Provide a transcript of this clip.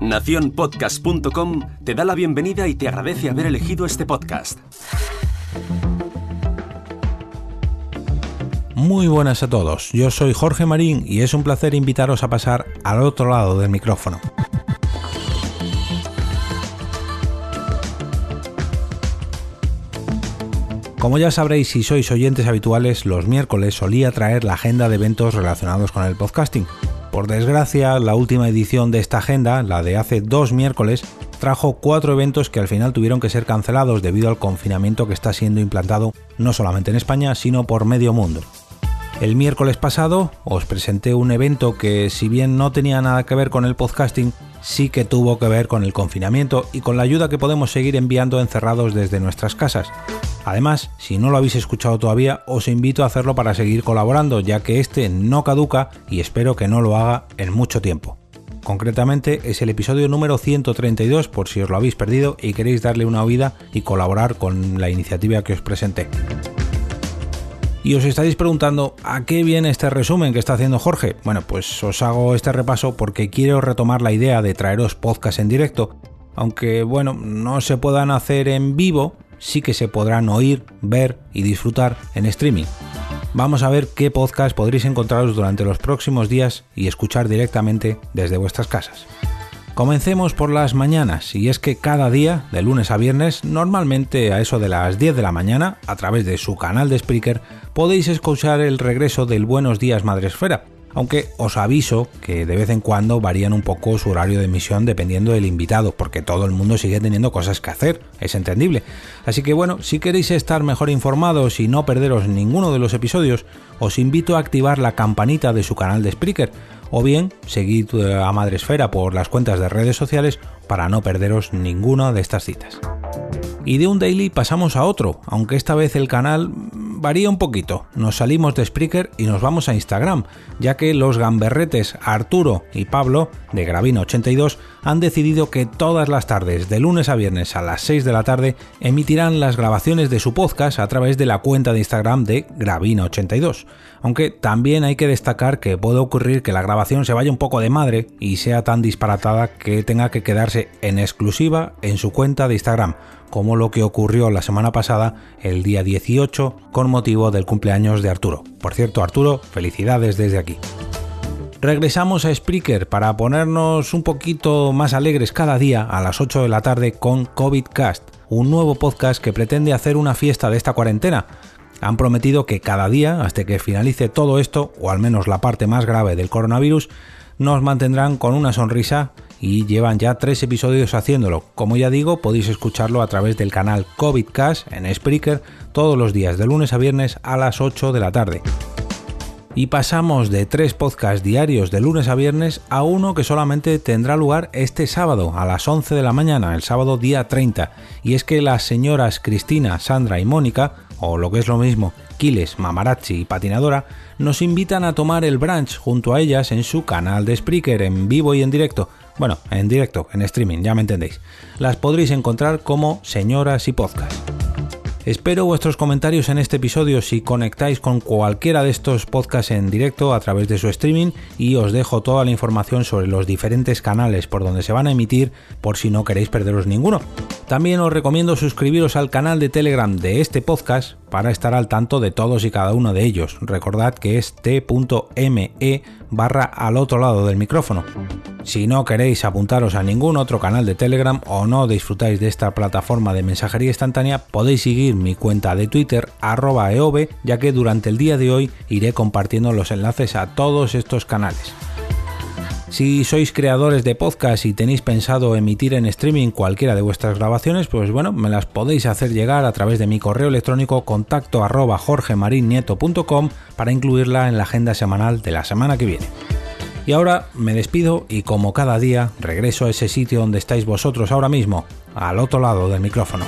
Naciónpodcast.com te da la bienvenida y te agradece haber elegido este podcast. Muy buenas a todos, yo soy Jorge Marín y es un placer invitaros a pasar al otro lado del micrófono. Como ya sabréis si sois oyentes habituales, los miércoles solía traer la agenda de eventos relacionados con el podcasting. Por desgracia, la última edición de esta agenda, la de hace dos miércoles, trajo cuatro eventos que al final tuvieron que ser cancelados debido al confinamiento que está siendo implantado no solamente en España, sino por medio mundo. El miércoles pasado os presenté un evento que si bien no tenía nada que ver con el podcasting, sí que tuvo que ver con el confinamiento y con la ayuda que podemos seguir enviando encerrados desde nuestras casas. Además, si no lo habéis escuchado todavía, os invito a hacerlo para seguir colaborando, ya que este no caduca y espero que no lo haga en mucho tiempo. Concretamente es el episodio número 132 por si os lo habéis perdido y queréis darle una oída y colaborar con la iniciativa que os presenté. Y os estaréis preguntando, ¿a qué viene este resumen que está haciendo Jorge? Bueno, pues os hago este repaso porque quiero retomar la idea de traeros podcast en directo. Aunque bueno, no se puedan hacer en vivo, sí que se podrán oír, ver y disfrutar en streaming. Vamos a ver qué podcast podréis encontraros durante los próximos días y escuchar directamente desde vuestras casas. Comencemos por las mañanas, y es que cada día, de lunes a viernes, normalmente a eso de las 10 de la mañana, a través de su canal de Spreaker, podéis escuchar el regreso del Buenos Días Madresfera, aunque os aviso que de vez en cuando varían un poco su horario de emisión dependiendo del invitado, porque todo el mundo sigue teniendo cosas que hacer, es entendible. Así que bueno, si queréis estar mejor informados y no perderos ninguno de los episodios, os invito a activar la campanita de su canal de Spreaker, o bien seguid eh, a Madresfera por las cuentas de redes sociales para no perderos ninguna de estas citas. Y de un daily pasamos a otro, aunque esta vez el canal varía un poquito. Nos salimos de Spreaker y nos vamos a Instagram, ya que los gamberretes Arturo y Pablo, de Gravina82, han decidido que todas las tardes, de lunes a viernes a las 6 de la tarde, emitirán las grabaciones de su podcast a través de la cuenta de Instagram de Gravina82. Aunque también hay que destacar que puede ocurrir que la grabación se vaya un poco de madre y sea tan disparatada que tenga que quedarse en exclusiva en su cuenta de Instagram como lo que ocurrió la semana pasada, el día 18, con motivo del cumpleaños de Arturo. Por cierto, Arturo, felicidades desde aquí. Regresamos a Spreaker para ponernos un poquito más alegres cada día a las 8 de la tarde con COVIDcast, un nuevo podcast que pretende hacer una fiesta de esta cuarentena. Han prometido que cada día, hasta que finalice todo esto, o al menos la parte más grave del coronavirus, nos mantendrán con una sonrisa y llevan ya tres episodios haciéndolo. Como ya digo, podéis escucharlo a través del canal COVIDcast en Spreaker todos los días de lunes a viernes a las 8 de la tarde. Y pasamos de tres podcasts diarios de lunes a viernes a uno que solamente tendrá lugar este sábado a las 11 de la mañana, el sábado día 30. Y es que las señoras Cristina, Sandra y Mónica, o lo que es lo mismo, Kiles, Mamarazzi y Patinadora, nos invitan a tomar el brunch junto a ellas en su canal de Spreaker en vivo y en directo bueno, en directo, en streaming, ya me entendéis. Las podréis encontrar como Señoras y Podcast. Espero vuestros comentarios en este episodio si conectáis con cualquiera de estos podcasts en directo a través de su streaming y os dejo toda la información sobre los diferentes canales por donde se van a emitir por si no queréis perderos ninguno. También os recomiendo suscribiros al canal de Telegram de este podcast para estar al tanto de todos y cada uno de ellos. Recordad que es t.me barra al otro lado del micrófono. Si no queréis apuntaros a ningún otro canal de Telegram o no disfrutáis de esta plataforma de mensajería instantánea, podéis seguir mi cuenta de Twitter arroba ya que durante el día de hoy iré compartiendo los enlaces a todos estos canales. Si sois creadores de podcast y tenéis pensado emitir en streaming cualquiera de vuestras grabaciones, pues bueno, me las podéis hacer llegar a través de mi correo electrónico contacto arroba para incluirla en la agenda semanal de la semana que viene. Y ahora me despido y como cada día regreso a ese sitio donde estáis vosotros ahora mismo, al otro lado del micrófono.